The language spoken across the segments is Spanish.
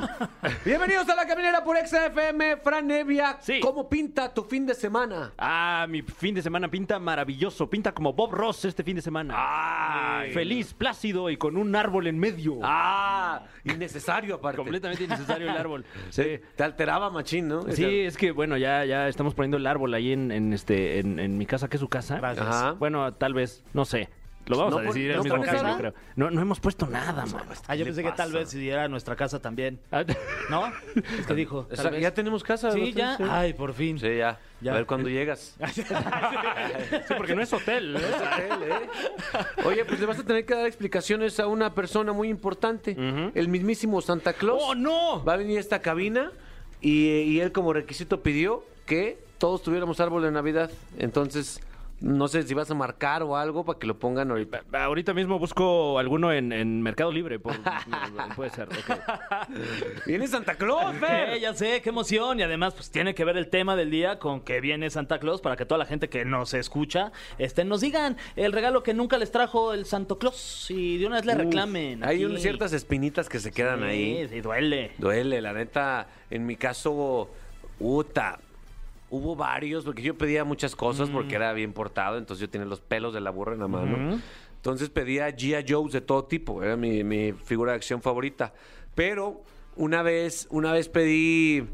Bienvenidos a la caminera por XFM, Fran Nevia. Sí. ¿Cómo pinta tu fin de semana? Ah, mi fin de semana pinta maravilloso. Pinta como Bob Ross este fin de semana. Ay. Feliz, plácido y con un árbol en medio. Ah, innecesario aparte. Completamente innecesario el árbol. Sí, te alteraba machín, ¿no? Sí, es que bueno, ya, ya estamos poniendo el árbol ahí en, en este, en, en mi casa, que es su casa. Gracias. Ajá. Bueno, tal vez, no sé. Lo vamos ¿No a decidir no el mismo nada? yo creo. No, no hemos puesto nada, man. Ah, yo pensé que tal vez si era nuestra casa también. Ah, ¿No? Es que dijo. tal Esa- vez. ya tenemos casa. Sí, ¿no? ya. Ay, por fin. Sí, ya. Ya. A ver cuándo llegas. Sí, porque no es hotel. ¿eh? Oye, pues le vas a tener que dar explicaciones a una persona muy importante. El mismísimo Santa Claus. ¡Oh, no! Va a venir a esta cabina y, y él como requisito pidió que todos tuviéramos árbol de Navidad. Entonces, no sé si vas a marcar o algo para que lo pongan ahorita. Ahorita mismo busco alguno en, en Mercado Libre. por- puede ser. ok. ¡Viene Santa Claus, Eh, Fer! ya sé, qué emoción. Y además, pues tiene que ver el tema del día con que viene Santa Claus para que toda la gente que nos escucha este, nos digan el regalo que nunca les trajo el Santo Claus y de una vez le Uf, reclamen. Hay aquí. ciertas espinitas que se quedan Sí, ahí. Sí, duele. Duele, la neta. En mi caso, Uta. Hubo varios, porque yo pedía muchas cosas porque era bien portado, entonces yo tenía los pelos de la burra en la mano. Entonces pedía G.I. Joe's de todo tipo, era mi, mi figura de acción favorita. Pero una vez, una vez pedí.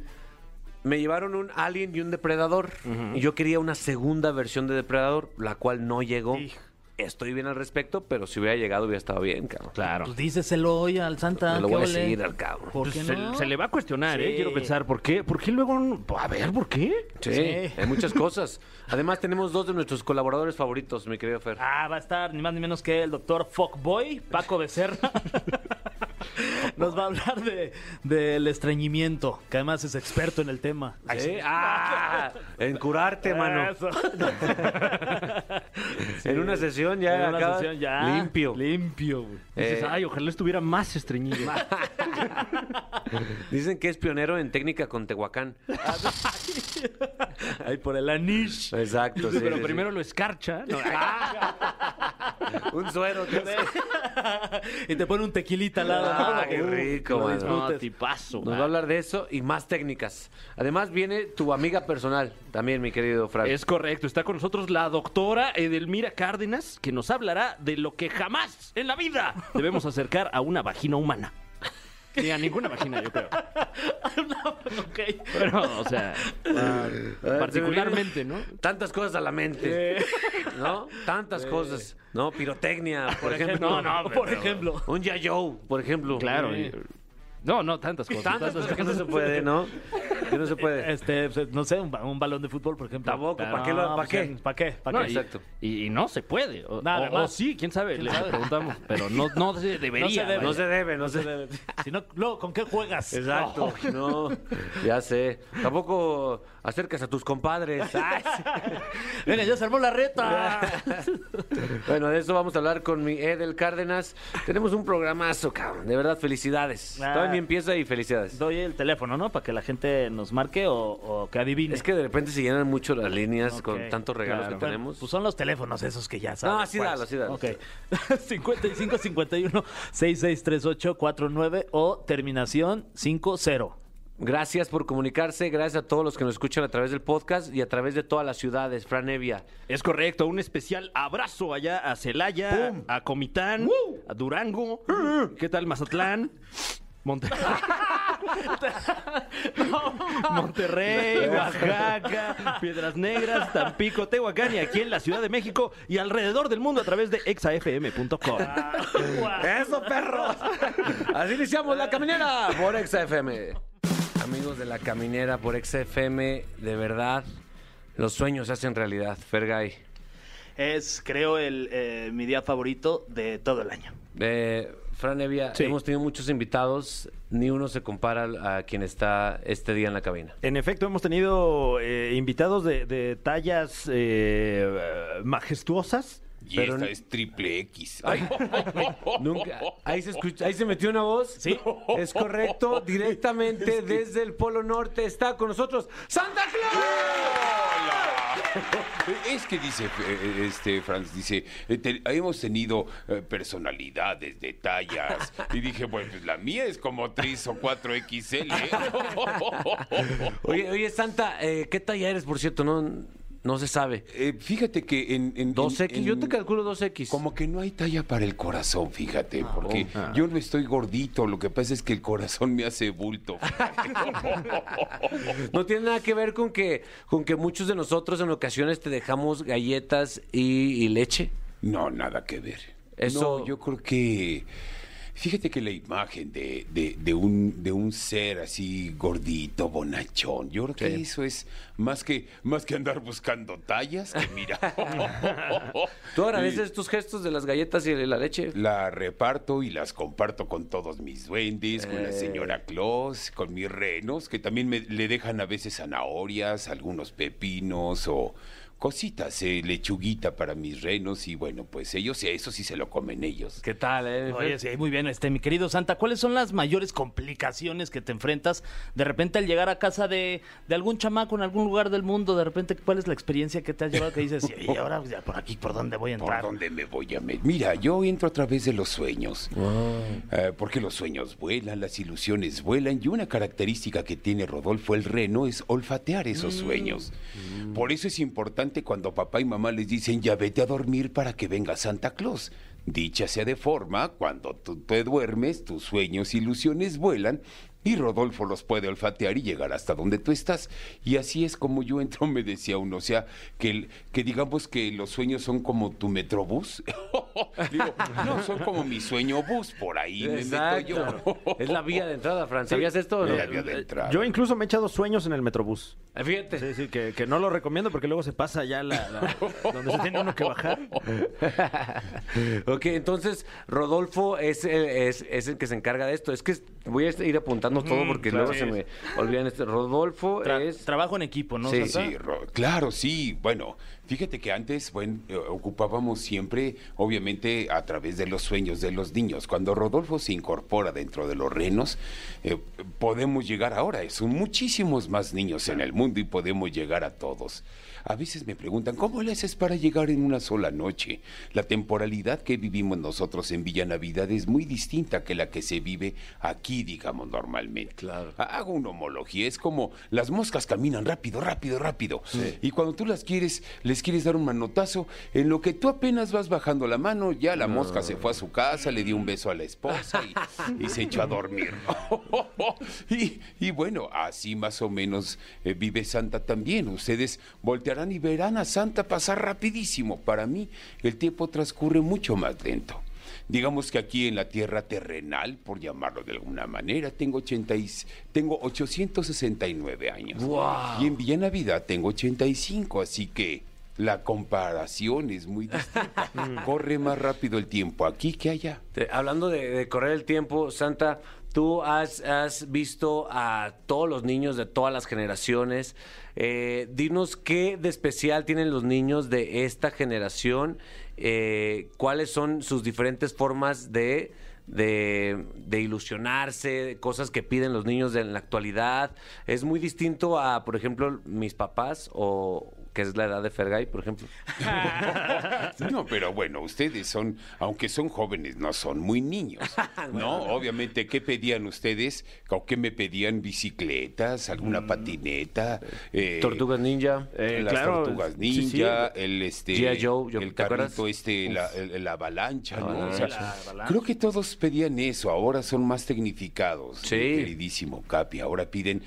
Me llevaron un Alien y un Depredador. Y yo quería una segunda versión de Depredador, la cual no llegó. Estoy bien al respecto, pero si hubiera llegado hubiera estado bien, cabrón. Claro. Pues díceselo hoy al Santa. Me lo ¿qué voy a decir al cabrón. ¿Por Pues qué se, no? se le va a cuestionar, ¿eh? Quiero pensar, ¿por qué? ¿Por qué luego? no- A ver, ¿por qué? Sí, Sí. hay muchas cosas. Además, tenemos dos de nuestros colaboradores favoritos, mi querido Fer. Ah, va a estar ni más ni menos que el doctor Fuckboy, Paco Becerra. Nos va a hablar de del estreñimiento, que además es experto en el tema. Ay, ¿Sí? Ah, en curarte, mano. En una sesión ya En una sesión ya. limpio. Limpio. güey. Dices, Eh, ay, ojalá estuviera más estreñido. Dicen que es pionero en técnica con Tehuacán. Ahí por el anish. Exacto, sí, Pero sí, primero lo escarcha. Un suero. y te pone un tequilita al lado. Ah, ¿no? Qué rico, mano. No, tipazo. Nos va a hablar de eso y más técnicas. Además viene tu amiga personal, también, mi querido Frank. Es correcto, está con nosotros la doctora Edelmira Cárdenas, que nos hablará de lo que jamás en la vida debemos acercar a una vagina humana. Ni a ninguna vagina, yo creo. Ok. Pero, o sea, particularmente, ¿no? Tantas cosas a la mente, ¿no? Tantas cosas, ¿no? Pirotecnia, por, ejemplo. No, no, Por ejemplo. Un Yayo, por ejemplo. Claro. y- No, no, tantas cosas. Tantas tantas cosas que no se puede, ¿no? Que no se puede. Este, pues, no sé, un, ba- un balón de fútbol, por ejemplo. Tampoco, ¿para qué lo- para qué? ¿Para qué? ¿Para No, qué? y, Exacto. y- y no se puede. O, Nada o- más. o sí, quién sabe, le sabe? preguntamos. Pero no, no se debería. No se debe. No se debe, no se debe. Si no, luego, ¿con qué juegas? Exacto, no, ya sé. Tampoco acercas a tus compadres. Venga, ya se armó la reta. Bueno, de eso vamos a hablar con mi Edel Cárdenas. Tenemos un programazo, cabrón. De verdad, felicidades. Ah. Ni empieza y felicidades. Doy el teléfono, ¿no? Para que la gente nos marque o, o que adivine. Es que de repente se llenan mucho las líneas con tantos regalos claro. que tenemos. Pues son los teléfonos esos que ya saben. No, sí dalo, sí dalo. Ok. 55 51 6638 49 o terminación 50. Gracias por comunicarse, gracias a todos los que nos escuchan a través del podcast y a través de todas las ciudades. Fran Evia. Es correcto, un especial abrazo allá a Celaya, a Comitán, a Durango, ¿qué tal Mazatlán? Monte- Monterrey, Oaxaca, Piedras Negras, Tampico, Tehuacán y aquí en la Ciudad de México y alrededor del mundo a través de exafm.com. ¡Eso, perros! Así iniciamos la caminera por XFM. Amigos de la caminera por XFM, de verdad, los sueños se hacen realidad. Fergay. Es, creo, el, eh, mi día favorito de todo el año. Eh, Fran Evia, Sí. hemos tenido muchos invitados, ni uno se compara a quien está este día en la cabina. En efecto, hemos tenido eh, invitados de, de tallas eh, majestuosas. Y Pero esta es triple X. Nunca. Ahí se escucha, ahí se metió una voz. Sí. Es correcto. Directamente desde el Polo Norte está con nosotros Santa Claus. Es que dice, eh, este, Franz, dice, eh, hemos tenido eh, personalidades de tallas. Y dije, bueno, pues la mía es como 3 o 4 XL. Oye, oye, Santa, eh, ¿qué talla eres, por cierto? No, no se sabe. Eh, fíjate que en... en 2X, en- yo te calculo 2X. Como que no hay talla para el corazón, fíjate, porque yo no estoy gordito, lo que pasa es que el corazón me hace bulto. No tiene nada que ver con que, con que muchos de nosotros en ocasiones te dejamos galletas y, y leche. No, nada que ver. Eso- No, yo creo que. Fíjate que la imagen de, de- de un, de un ser así gordito, bonachón, yo creo que Sí. eso es más que, más que andar buscando tallas, que mira. ¿Tú agradeces tus gestos de las galletas y de la leche? La reparto y las comparto con todos mis duendes, con la Eh. señora Claus, con mis renos, que también me, le dejan a veces zanahorias, algunos pepinos o cositas, eh, lechuguita para mis renos y bueno, pues ellos, eso sí se lo comen ellos. ¿Qué tal, eh? Oye, sí, muy bien, este, mi querido Santa, ¿cuáles son las mayores complicaciones que te enfrentas de repente al llegar a casa de, de algún chamaco en algún lugar del mundo? De repente, ¿cuál es la experiencia que te has llevado que dices, y ahora ya por aquí, por dónde voy a ¿Por entrar? dónde me voy a meter? Mira, yo entro a través de los sueños. Eh, porque los sueños vuelan, las ilusiones vuelan. Y una característica que tiene Rodolfo el reno es olfatear esos sueños. Por eso es importante cuando papá y mamá les dicen ya vete a dormir para que venga Santa Claus. Dicha sea de forma, cuando tú te duermes, tus sueños, ilusiones vuelan y Rodolfo los puede olfatear y llegar hasta donde tú estás. Y así es como yo entro, me decía uno. O sea, que, el- que digamos que los sueños son como tu metrobús. Digo, no, son como mi sueño bus, por ahí me meto yo. Es la vía de entrada, Fran. ¿Sabías esto o no? La vía de entrada. Yo incluso me he echado sueños en el Metrobús. Eh, Fíjate. Sí, sí, que, que no lo recomiendo porque luego se pasa ya la, la- donde se tiene uno que bajar. ok, entonces Rodolfo es el, es, es el que se encarga de esto. Es que voy a ir apuntando todo porque claro. luego se me olvidan este. Rodolfo Tra- es. Trabajo en equipo, ¿no? Sí? Sí, Ro- claro, sí. Bueno, fíjate que antes, bueno, eh, ocupábamos siempre, obviamente, a través de los sueños de los niños. Cuando Rodolfo se incorpora dentro de los renos, eh, podemos llegar ahora. Son muchísimos más niños en el mundo y podemos llegar a todos. A veces me preguntan, ¿cómo le haces para llegar en una sola noche? La temporalidad que vivimos nosotros en Villa Navidad es muy distinta que la que se vive aquí, digamos, normalmente. Claro. Ha- Hago una homología, es como las moscas caminan rápido, rápido, rápido. Y cuando tú las quieres, les quieres dar un manotazo, en lo que tú apenas vas bajando la mano, ya la mosca se fue a su casa, le dio un beso a la esposa y, y se echó a dormir. y, y bueno, así más o menos eh, vive Santa también. Ustedes y verán a Santa pasar rapidísimo. Para mí, el tiempo transcurre mucho más lento. Digamos que aquí en la tierra terrenal, por llamarlo de alguna manera, tengo, 80 y- tengo 869 años. Y en Villa Navidad tengo 85, así que la comparación es muy distinta. Corre más rápido el tiempo aquí que allá. Te- hablando de, de correr el tiempo, Santa, tú has, has visto a todos los niños de todas las generaciones. Eh, dinos qué de especial tienen los niños de esta generación, eh, cuáles son sus diferentes formas de, de, ilusionarse, cosas que piden los niños en la actualidad. Es muy distinto a, por ejemplo, mis papás o que es la edad de Fergay, por ejemplo. No, pero bueno, ustedes son, aunque son jóvenes, no son muy niños. No, obviamente, ¿qué pedían ustedes? ¿O qué me pedían? ¿Bicicletas? ¿Alguna patineta? eh, Tortugas Ninja. Eh, las claro, tortugas sí, sí. ninja, el este. Joe, yo- el carrito este, la, el- la avalancha, ¿no? avalancha. O sea, La avalancha. creo que todos pedían eso, ahora son más tecnificados, Sí. queridísimo Capi, ahora piden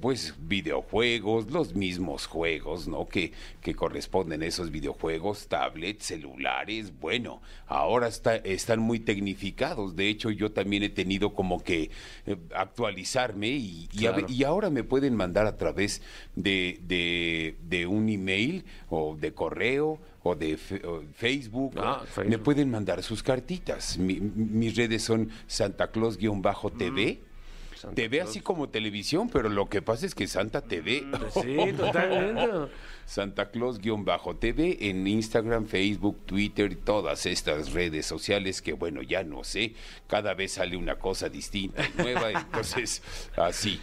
pues videojuegos, los mismos juegos, ¿no? Que, que corresponden a esos videojuegos, tablets, celulares, bueno, ahora está, están muy tecnificados, de hecho yo también he tenido como que eh, actualizarme y, Claro. ahora me pueden mandar a través de, de- de un email o de correo o de Facebook. Ah, Facebook. Me pueden mandar sus cartitas. Mi- mis redes son Santa Claus-TV. Santa te ve Claus. así como televisión, pero lo que pasa es que Santa te ve. Sí, totalmente. Santa Claus-TV en Instagram, Facebook, Twitter y todas estas redes sociales que bueno, ya no sé, cada vez sale una cosa distinta y nueva, entonces así.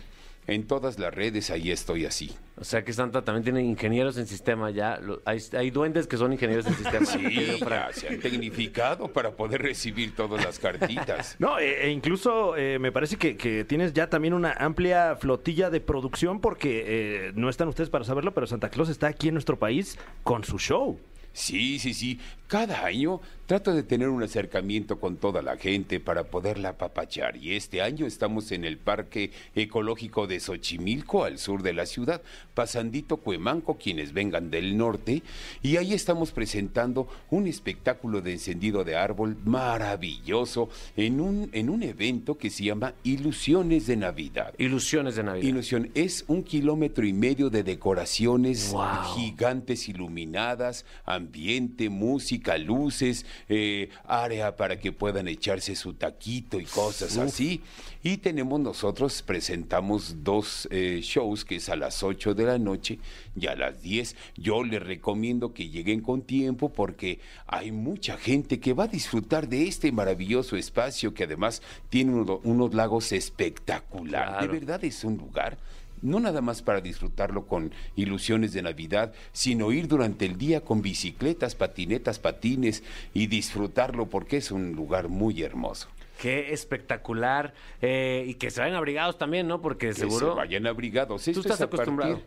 En todas las redes ahí estoy así. O sea que Santa también tiene ingenieros en sistema ya. Lo- hay, hay duendes que son ingenieros en sistema. Sí, querido Fran. ya se han tecnificado para poder recibir todas las cartitas. No, e, e incluso eh, me parece que, que tienes ya también una amplia flotilla de producción porque eh, no están ustedes para saberlo, pero Santa Claus está aquí en nuestro país con su show. Sí, sí, sí. Cada año trato de tener un acercamiento con toda la gente para poderla apapachar. Y este año estamos en el Parque Ecológico de Xochimilco, al sur de la ciudad, pasandito Cuemanco, quienes vengan del norte. Y ahí estamos presentando un espectáculo de encendido de árbol maravilloso en un, en un evento que se llama Ilusiones de Navidad. Ilusiones de Navidad. Ilusión es un kilómetro y medio de decoraciones Wow. gigantes iluminadas, ambiente, música, luces, eh, área para que puedan echarse su taquito y cosas así. Y tenemos nosotros, presentamos dos eh, shows, que es a las 8 de la noche y a las 10. Yo les recomiendo que lleguen con tiempo porque hay mucha gente que va a disfrutar de este maravilloso espacio que además tiene uno- unos lagos espectaculares. Claro. De verdad es un lugar no nada más para disfrutarlo con ilusiones de Navidad, sino ir durante el día con bicicletas, patinetas, patines y disfrutarlo porque es un lugar muy hermoso. Qué espectacular. Eh, y que se vayan abrigados también, ¿no? Porque Que seguro. se vayan abrigados. Esto estás es a partir- acostumbrado.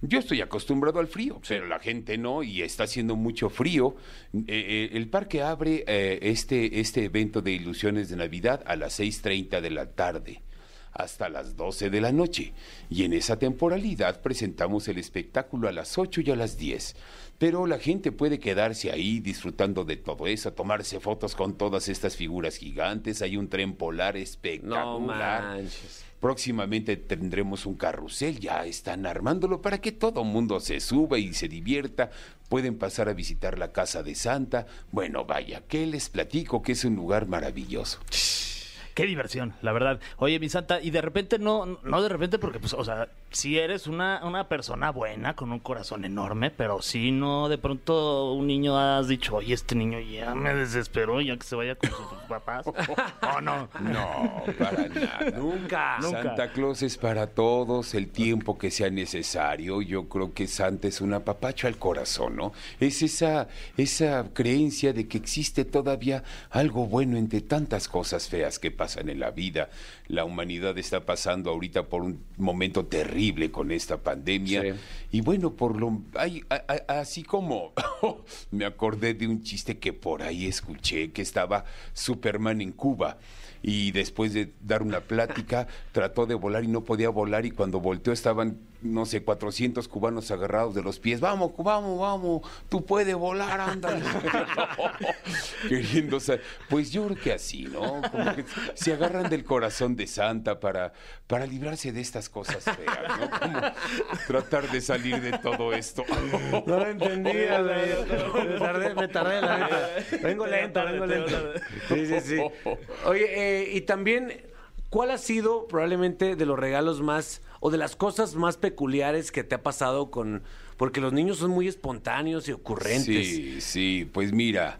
Yo estoy acostumbrado al frío, pero la gente no y está haciendo mucho frío. Eh, eh, el parque abre eh, este, este evento de ilusiones de Navidad a las 6.30 de la tarde hasta las 12 de la noche. Y en esa temporalidad presentamos el espectáculo a las 8 y a las 10. Pero la gente puede quedarse ahí disfrutando de todo eso, tomarse fotos con todas estas figuras gigantes. Hay un tren polar No espectacular. manches. Próximamente tendremos un carrusel, ya están armándolo para que todo mundo se suba y se divierta. Pueden pasar a visitar la casa de Santa. Bueno, vaya, que les platico que es un lugar maravilloso. Qué diversión, la verdad. Oye, mi santa, y de repente no, no de repente porque, pues, o sea, si eres una, una persona buena, con un corazón enorme, pero si no, de pronto un niño has dicho, oye, este niño ya me desesperó, ya que se vaya con sus papás. ¿O no? No, para nada. Nunca. Santa Claus es para todos el tiempo que sea necesario. Yo creo que Santa es un apapacho al corazón, ¿no? Es esa, esa creencia de que existe todavía algo bueno entre tantas cosas feas que pasan en la vida. La humanidad está pasando ahorita por un momento terrible con esta pandemia. Sí. Y bueno, por lo hay, a- a- así como me acordé de un chiste que por ahí escuché que estaba Superman en Cuba y después de dar una plática trató de volar y no podía volar y cuando volteó estaban no sé 400 cubanos agarrados de los pies vamos vamos vamos tú puedes volar ándale queriendo sa- pues yo creo que así no como que se agarran del corazón de Santa para para librarse de estas cosas feas no como tratar de salir de todo esto No lo entendía. Me tardé, me tardé, la neta. Vengo lento, vengo lento. Sí, sí, sí. Oye, eh, y también, ¿cuál ha sido probablemente de los regalos más o de las cosas más peculiares que te ha pasado con... Porque los niños son muy espontáneos y ocurrentes. Sí, sí, pues mira,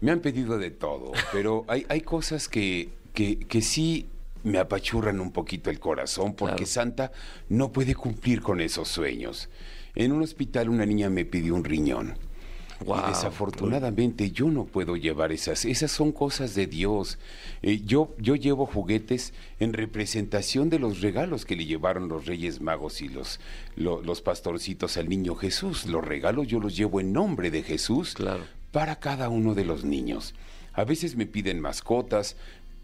me han pedido de todo, pero hay, hay cosas que, que, que sí me apachurran un poquito el corazón porque Claro. Santa no puede cumplir con esos sueños. En un hospital una niña me pidió un riñón. Y desafortunadamente yo no puedo llevar esas. Esas son cosas de Dios. Eh, yo, yo llevo juguetes en representación de los regalos que le llevaron los Reyes Magos y los, lo- los pastorcitos al niño Jesús. Los regalos yo los llevo en nombre de Jesús Claro. para cada uno de los niños. A veces me piden mascotas.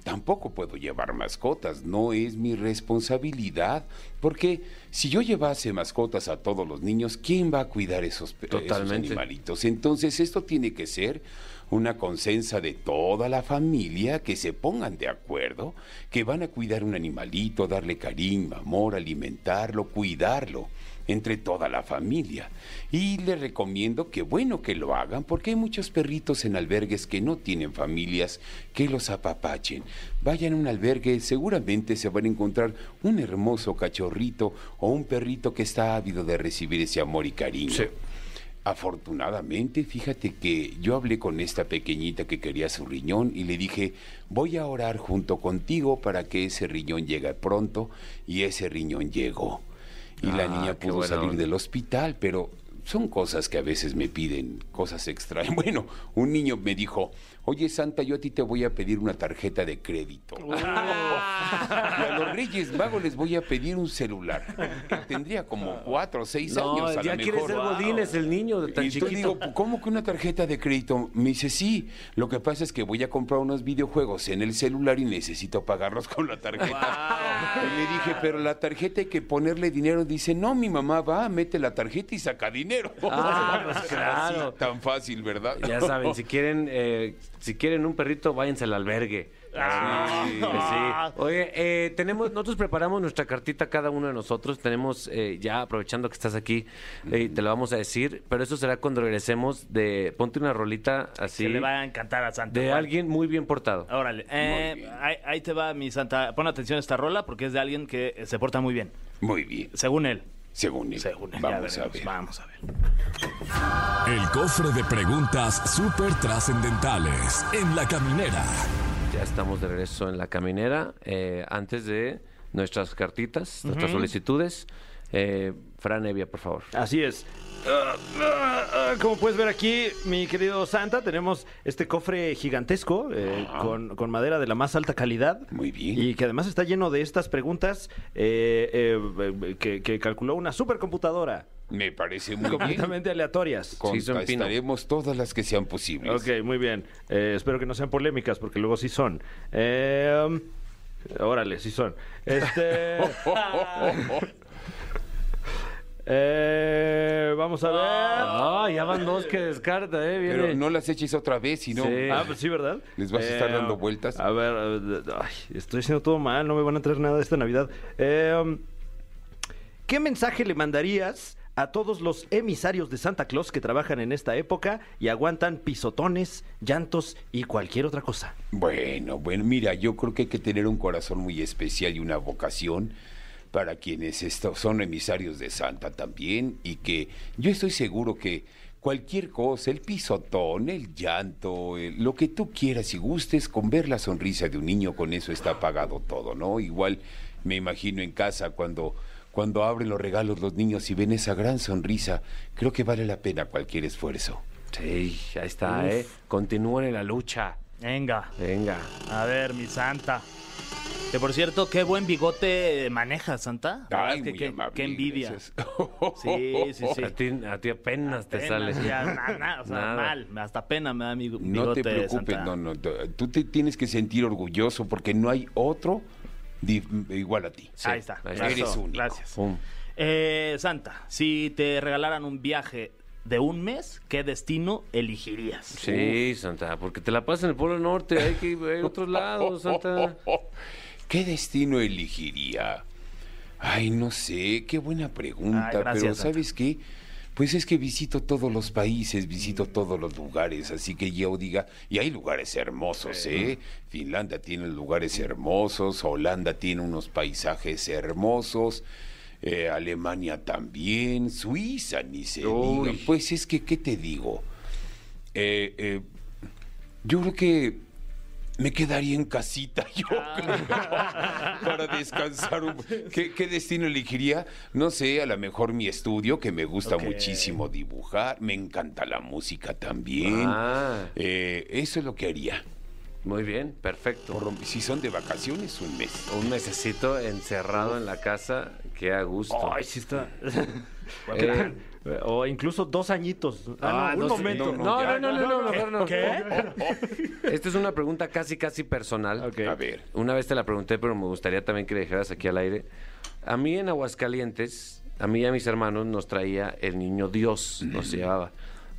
Tampoco puedo llevar mascotas, no es mi responsabilidad, porque si yo llevase mascotas a todos los niños, ¿quién va a cuidar esos, esos animalitos? Entonces esto tiene que ser una consensa de toda la familia que se pongan de acuerdo, que van a cuidar un animalito, darle cariño, amor, alimentarlo, cuidarlo entre toda la familia. Y les recomiendo que bueno que lo hagan porque hay muchos perritos en albergues que no tienen familias que los apapachen. Vayan a un albergue, seguramente se van a encontrar un hermoso cachorrito o un perrito que está ávido de recibir ese amor y cariño. Sí. Afortunadamente, fíjate que yo hablé con esta pequeñita que quería su riñón y le dije, voy a orar junto contigo para que ese riñón llegue pronto y ese riñón llegó. Y la Ah, niña pudo salir onda. del hospital, pero son cosas que a veces me piden, cosas extrañas. Bueno, un niño me dijo, oye Santa, yo a ti te voy a pedir una tarjeta de crédito. Y a los Reyes Magos les voy a pedir un celular. Tendría como cuatro o seis No, años a ya lo quiere mejor. ser Godínez el niño de tan Y yo chiquito. digo, ¿cómo que una tarjeta de crédito? Me dice, sí, lo que pasa es que voy a comprar unos videojuegos en el celular y necesito pagarlos con la tarjeta. Y le dije, pero la tarjeta hay que ponerle dinero. Dice, no, mi mamá va, mete la tarjeta y saca dinero. Ah, pues claro. Así, tan fácil, ¿verdad? Ya saben, si quieren, eh, si quieren un perrito, váyanse al albergue. Ah. Sí, sí. Oye, eh, tenemos, nosotros preparamos nuestra cartita cada uno de nosotros. Tenemos, eh, ya aprovechando que estás aquí, eh, te lo vamos a decir, pero eso será cuando regresemos de, ponte una rolita así, Se le va a encantar a Santa. de Juan. alguien muy bien portado. Órale, eh, bien. ahí, ahí te va mi Santa. Pon atención a esta rola porque es de alguien que se porta muy bien. Muy bien, Según él. Según él. Según él. Vamos a ver. Vamos a ver. El cofre de preguntas súper trascendentales en la caminera. Ya estamos de regreso en la caminera. eh, antes de nuestras cartitas, nuestras solicitudes, eh, Fran Evia, por favor. Así es. Ah, ah, ah, como puedes ver aquí, mi querido Santa, tenemos este cofre gigantesco eh, con, con madera de la más alta calidad. Muy bien. Y que además está lleno de estas preguntas eh, eh, que, que calculó una supercomputadora. Me parece muy bien. completamente aleatorias. Sí, son pino. Contestaremos todas las que sean posibles. Ok, muy bien. Eh, espero que no sean polémicas, porque luego sí son. Eh, órale, sí son. Este. eh, vamos a ver. Ah, ya van dos que descarta, ¿eh? Viene. Pero no las eches otra vez, si no. Sí. Ah, pues sí, ¿verdad? Les vas a estar dando vueltas. A ver, eh, ay, estoy haciendo todo mal, no me van a traer nada esta Navidad. Eh, ¿Qué mensaje le mandarías a todos los emisarios de Santa Claus que trabajan en esta época y aguantan pisotones, llantos y cualquier otra cosa? Bueno, bueno, mira, yo creo que hay que tener un corazón muy especial y una vocación para quienes son emisarios de Santa también y que yo estoy seguro que cualquier cosa, el pisotón, el llanto, el- lo que tú quieras y gustes, con ver la sonrisa de un niño, con eso está pagado todo, ¿no? Igual me imagino en casa cuando, cuando abren los regalos los niños y ven esa gran sonrisa, creo que vale la pena cualquier esfuerzo. Sí, ahí está, ¿eh? Continúen en la lucha. Venga. Venga. A ver, mi Santa. Que por cierto, qué buen bigote maneja, Santa. Ay, es que muy qué, amable, qué envidia. gracias. Sí, sí, sí. A ti, a ti apenas te sale. ya, na- na- o sea, Nada. mal. Hasta pena me da mi bigote, No te preocupes, Santa. no, no. Tú te tienes que sentir orgulloso porque no hay otro igual a ti. Ahí está. ahí. Eres único. Gracias. Eh, Santa, si te regalaran un viaje de un mes, ¿qué destino elegirías? Sí, Santa, porque te la pasas en el Polo Norte, hay que ir a otros lados, Santa. ¿Qué destino elegiría? Ay, no sé, qué buena pregunta, Ay, gracias, pero Santa. ¿sabes qué? Pues es que visito todos los países, visito todos los lugares, así que yo diga, y hay lugares hermosos, ¿eh? Finlandia tiene lugares hermosos, Holanda tiene unos paisajes hermosos, eh, Alemania también, Suiza ni se diga. Pues es que, ¿qué te digo? Eh, eh, yo creo que me quedaría en casita yo creo, para descansar un ¿Qué, qué destino elegiría? No sé, a lo mejor mi estudio, que me gusta muchísimo dibujar, me encanta la música también. Ah. Eh, eso es lo que haría. Muy bien, perfecto. Por si son de vacaciones, un mes. Un mesecito encerrado en la casa, qué a gusto. Ay, sí está. Eh, o incluso dos añitos. Ah, no, un no momento. No, no, no, no, no, mejor no. ¿Qué? Esta es una pregunta casi, casi personal. Ok. A ver. Una vez te la pregunté, pero me gustaría también que le dijeras aquí al aire. A mí en Aguascalientes, a mí y a mis hermanos nos traía el niño Dios, nos llevaba.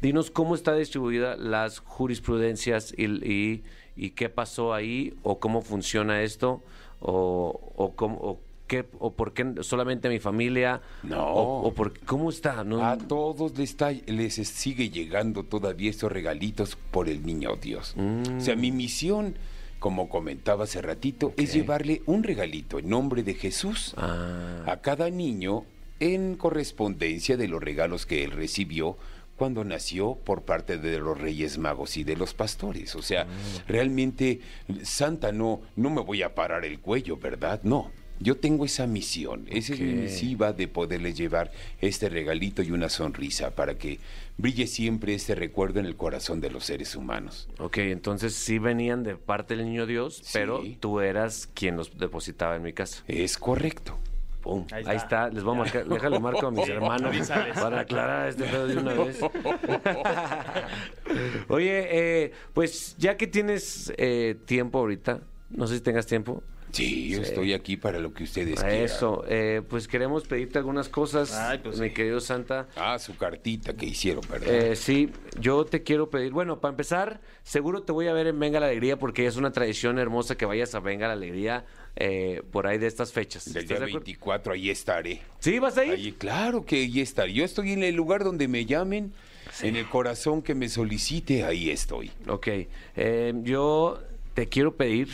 dinos cómo está distribuida las jurisprudencias y, y- y qué pasó ahí, o cómo funciona esto, o, o cómo... o qué- o por qué solamente a mi familia? No. O, o por, ¿Cómo está? No, A todos les, está- les sigue llegando todavía estos regalitos por el niño Dios. O sea, mi misión, como comentaba hace ratito, es llevarle un regalito en nombre de Jesús Ah. a cada niño en correspondencia de los regalos que él recibió cuando nació por parte de los Reyes Magos y de los pastores. O sea, realmente Santa no, no me voy a parar el cuello, ¿verdad? No. Yo tengo esa misión, esa es mi Ok. misiva de poderles llevar este regalito y una sonrisa para que brille siempre este recuerdo en el corazón de los seres humanos. Ok, entonces sí venían de parte del niño Dios, Sí. pero tú eras quien los depositaba en mi casa. Es correcto. Pum. Ahí Ahí, está. Les voy a marcar, déjale marco a mis hermanos avísales. para aclarar este pedo de una vez. Oye, eh, pues ya que tienes eh, tiempo ahorita, no sé si tengas tiempo. Sí, yo estoy aquí para lo que ustedes A quieran. eso, eh, pues queremos pedirte algunas cosas, Ay, pues mi sí. querido Santa. Ah, su cartita que hicieron, ¿verdad? Eh, sí, yo te quiero pedir, bueno, para empezar, seguro te voy a ver en Venga la Alegría porque es una tradición hermosa que vayas a Venga la Alegría eh, por ahí de estas fechas. Del ¿Estás día de acuerdo? 24, ahí estaré. ¿Sí, vas a ir? Ahí, claro que ahí estaré. Yo estoy en el lugar donde me llamen, en el corazón que me solicite, ahí estoy. Ok, eh, yo te quiero pedir,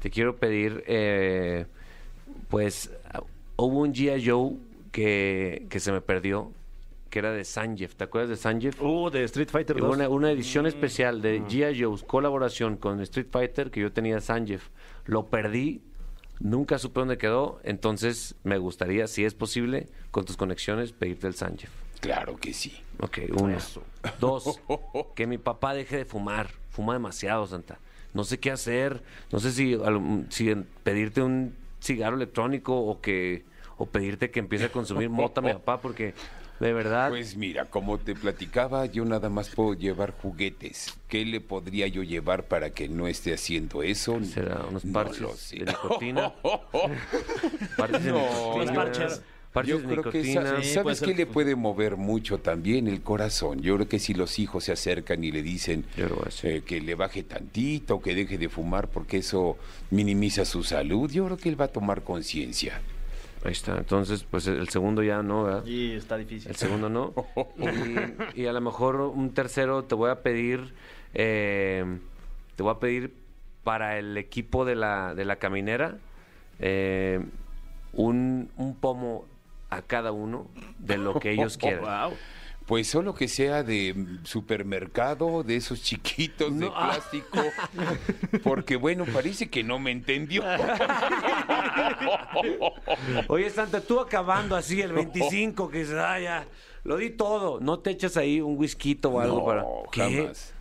te quiero pedir, eh, pues hubo un G.I. Joe que, que se me perdió, que era de Sanjeev, ¿te acuerdas de Sanjeev? Uh, de Street Fighter Hubo 2. una, una edición especial de G.I. Joe's colaboración con Street Fighter que yo tenía Sanjeev. Lo perdí, nunca supe dónde quedó, entonces me gustaría, si es posible, con tus conexiones, pedirte el Sanjeev. Claro que sí. Ok, uno. Dos, que mi papá deje de fumar. Fuma demasiado, Santa. No sé qué hacer. No sé si, si pedirte un cigarro electrónico o que o pedirte que empiece a consumir mota mi papá porque de verdad Pues mira, como te platicaba, yo nada más puedo llevar juguetes. ¿Qué le podría yo llevar para que no esté haciendo eso? será unos No parches sé. de nicotina. Parches de No, nicotina. Unos parches. Parches Yo creo que Sí, ¿sabes ser. qué le puede mover mucho también? El corazón. Yo creo que si los hijos se acercan y le dicen eh, que le baje tantito, que deje de fumar porque eso minimiza su salud, yo creo que él va a tomar conciencia. Ahí está. Entonces, pues el segundo ya no, ¿verdad? Y está difícil. El segundo no. Y, y a lo mejor un tercero te voy a pedir, eh, te voy a pedir para el equipo de la, de la caminera eh, un, un pomo a cada uno de lo que ellos quieran. Wow. Pues solo que sea de mm, supermercado, de esos chiquitos de No, plástico, porque bueno, parece que no me entendió. Oye, Santa, tú acabando así el 25, que dices, ah, ya, lo di todo. ¿No te echas ahí un whisky o algo no, para...? ¿Qué? jamás.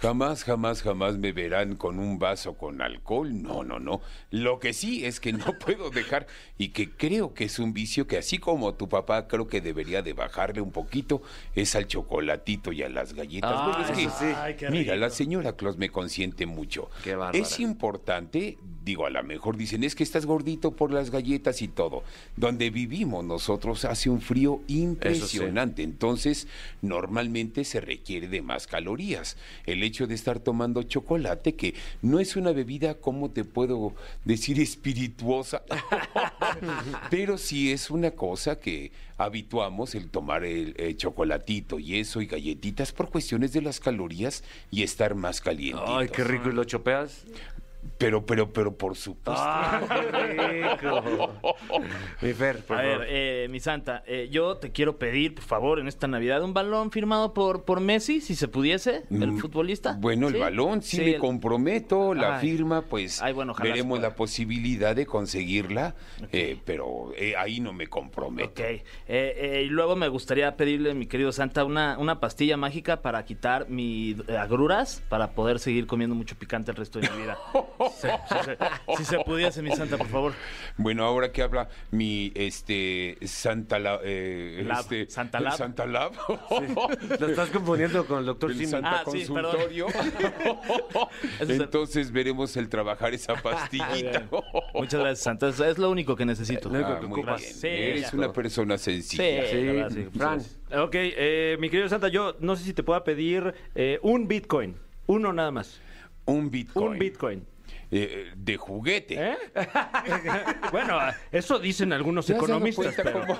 Jamás, jamás, jamás me verán con un vaso con alcohol. No, no, no. Lo que sí es que no puedo dejar y que creo que es un vicio que así como tu papá creo que debería de bajarle un poquito es al chocolatito y a las galletas. Ah, Bueno, es que, eso sí. Ay, qué mira, la señora Claus me consiente mucho. Qué. Es importante, digo, a lo mejor dicen, es que estás gordito por las galletas y todo. Donde vivimos nosotros hace un frío impresionante. Entonces, normalmente se requiere de más calorías. El hecho de estar tomando chocolate, que no es una bebida, ¿cómo te puedo decir? Espirituosa. Pero sí es una cosa que habituamos el tomar el, eh, chocolatito y eso y galletitas por cuestiones de las calorías y estar más caliente. Ay, qué rico. ¿Y lo chopeas? Pero, pero, pero por supuesto. ¡Ah, qué rico! Mi Fer, por A ver, eh, mi santa, eh, yo te quiero pedir, por favor, en esta Navidad, un balón firmado por, por Messi, si se pudiese, el Mm, futbolista. Bueno, el balón sí, Sí, me el- comprometo, la Ay. firma, pues Ay, bueno, veremos la posibilidad de conseguirla, eh, pero eh, ahí no me comprometo. Ok. Eh, eh, y luego me gustaría pedirle, mi querido Santa, una, una pastilla mágica para quitar mis agruras, para poder seguir comiendo mucho picante el resto de mi vida. Si se pudiese, mi santa, por favor. Bueno, ahora que habla mi este Santa La- eh, Lab, este, Santa Lab. Santa Lab. Lo estás confundiendo con el doctor el Simi. Santa Ah, sí, Consultorio. Entonces veremos el trabajar esa pastillita. Muchas gracias, santa. Es, lo único que necesito. Lo único Ah, que muy ocupas. bien. Sí, Eres ya. una persona sencilla. Sí. la verdad, sí. Fran. Ok, eh, mi querido Santa, yo no sé si te pueda pedir eh, un Bitcoin. Uno nada más. Un Bitcoin. Un Bitcoin. Eh, de juguete. ¿Eh? bueno, eso dicen algunos ¿Te has dado economistas, pero, cómo-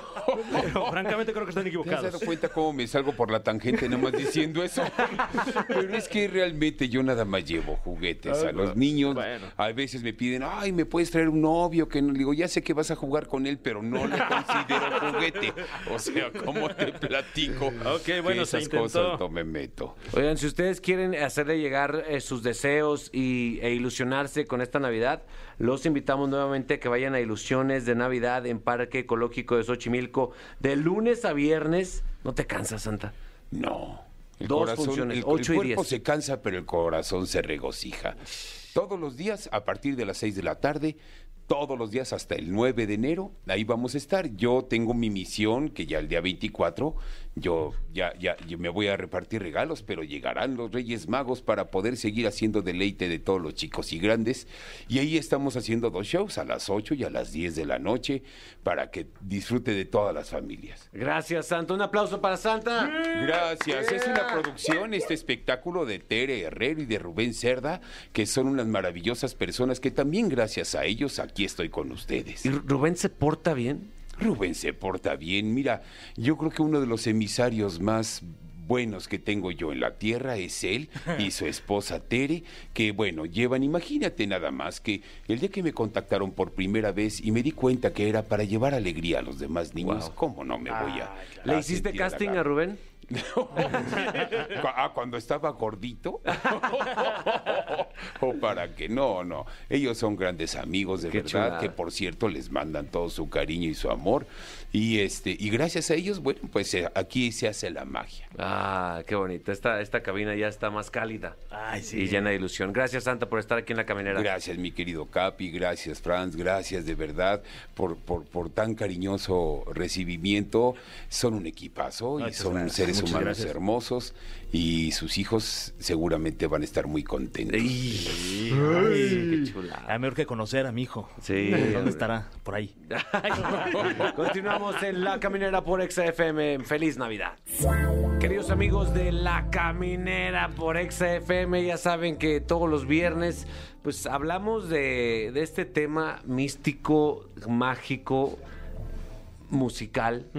pero francamente creo que están ¿Te has equivocados. dado cuenta cómo me salgo por la tangente nada más diciendo eso? Pero es que realmente yo nada más llevo juguetes a los niños. Bueno. A veces me piden, ay, ¿me puedes traer un novio? Que no le digo, ya sé que vas a jugar con él, pero no le considero juguete. O sea, ¿cómo te platico? Ok, que bueno, se esas cosas no me meto. Oigan, si ustedes quieren hacerle llegar eh, sus deseos y, e ilusionarse con esta Navidad, los invitamos nuevamente a que vayan a Ilusiones de Navidad en Parque Ecológico de Xochimilco de lunes a viernes. No te cansas, Santa. No. El Dos corazón, funciones, el, el ocho y cuerpo se cansa, pero el corazón se regocija. Todos los días, a partir de las 6 de la tarde, todos los días hasta el 9 de enero, ahí vamos a estar. Yo tengo mi misión, que ya el día 24, yo ya, ya, yo me voy a repartir regalos, pero llegarán los Reyes Magos para poder seguir haciendo deleite de todos los chicos y grandes. Y ahí estamos haciendo dos shows, a las 8 y a las 10 de la noche, para que disfrute de todas las familias. Gracias, Santa. Un aplauso para Santa. Gracias. Es una producción, este espectáculo de Tere Herrero y de Rubén Cerda, que son unas maravillosas personas que también gracias a ellos aquí estoy con ustedes. ¿Y Rubén se porta bien? Rubén se porta bien. Mira, yo creo que uno de los emisarios más buenos que tengo yo en la tierra es él y su esposa Tere, que bueno, llevan, imagínate nada más, que el día que me contactaron por primera vez y me di cuenta que era para llevar alegría a los demás niños, ¿cómo no me voy a... ¿Le a hiciste casting a? Rubén? Ah, cuando estaba gordito. o para que no, no. Ellos son grandes amigos de Qué verdad, chulada. que por cierto les mandan todo su cariño y su amor. Y este, y gracias a ellos, bueno, pues aquí se hace la magia. Ah, qué bonito. Esta, esta cabina ya está más cálida. Ay, sí. Y llena de ilusión. Gracias, Santa, por estar aquí en la caminera. Gracias, mi querido Capi, gracias, Franz, gracias de verdad por, por, por tan cariñoso recibimiento. Son un equipazo y son gracias, seres muchas humanos gracias. hermosos y sus hijos seguramente van a estar muy contentos. Ay, qué chulada. Ah, mejor que conocer a mi hijo. Sí. ¿Dónde estará? Por ahí. Continuamos en La Caminera por XFM. Feliz Navidad. Queridos amigos de La Caminera por XFM, ya saben que todos los viernes pues hablamos de, de este tema místico, mágico, musical